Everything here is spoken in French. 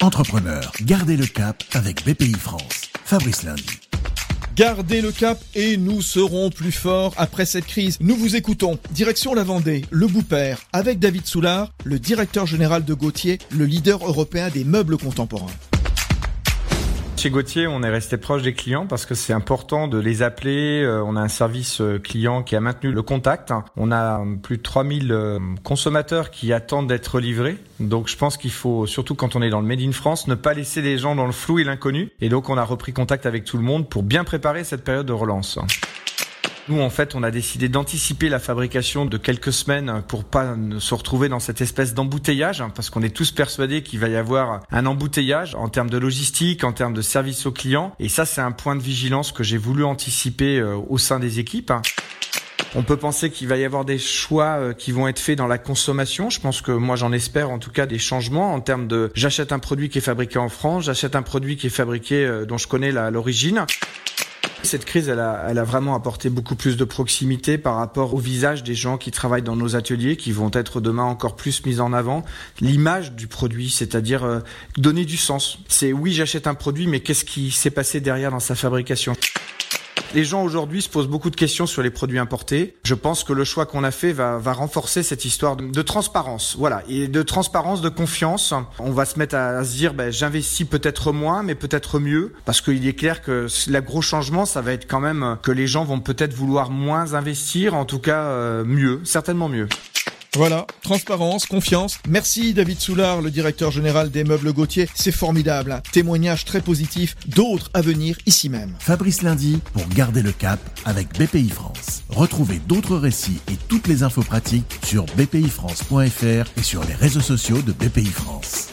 Entrepreneur, gardez le cap avec BPI France. Fabrice Lundi. Gardez le cap et nous serons plus forts après cette crise. Nous vous écoutons. Direction la Vendée, le Boupère, avec David Soulard, le directeur général de Gauthier, le leader européen des meubles contemporains. Chez Gauthier, on est resté proche des clients parce que c'est important de les appeler. Euh, on a un service euh, client qui a maintenu le contact. On a plus de 3000 euh, consommateurs qui attendent d'être livrés. Donc je pense qu'il faut, surtout quand on est dans le Made in France, ne pas laisser les gens dans le flou et l'inconnu. Et donc on a repris contact avec tout le monde pour bien préparer cette période de relance. Nous, en fait, on a décidé d'anticiper la fabrication de quelques semaines pour pas se retrouver dans cette espèce d'embouteillage, hein, parce qu'on est tous persuadés qu'il va y avoir un embouteillage en termes de logistique, en termes de service aux clients. Et ça, c'est un point de vigilance que j'ai voulu anticiper euh, au sein des équipes. On peut penser qu'il va y avoir des choix euh, qui vont être faits dans la consommation. Je pense que moi j'en espère en tout cas des changements en termes de j'achète un produit qui est fabriqué en France, j'achète un produit qui est fabriqué euh, dont je connais l'origine. Cette crise, elle a, vraiment apporté beaucoup plus de proximité par rapport au visage des gens qui travaillent dans nos ateliers, qui vont être demain encore plus mis en avant. L'image du produit, c'est-à-dire euh, donner du sens. C'est oui, j'achète un produit, mais qu'est-ce qui s'est passé derrière dans sa fabrication? Les gens aujourd'hui se posent beaucoup de questions sur les produits importés. Je pense que le choix qu'on a fait va, va renforcer cette histoire de, de, transparence. Voilà, et de transparence, de confiance. On va se mettre à, à se dire, ben, j'investis peut-être moins, mais peut-être mieux, parce qu'il est clair que le gros changement, ça va être quand même que les gens vont peut-être vouloir moins investir, en tout cas euh, mieux, certainement mieux. Voilà, transparence, confiance. Merci David Soulard, le directeur général des meubles Gauthier. C'est formidable. Témoignage très positif. D'autres à venir ici même. Fabrice Lundi pour garder le cap avec BPI France. Retrouvez d'autres récits et toutes les infos pratiques sur bpifrance.fr et sur les réseaux sociaux de BPI France.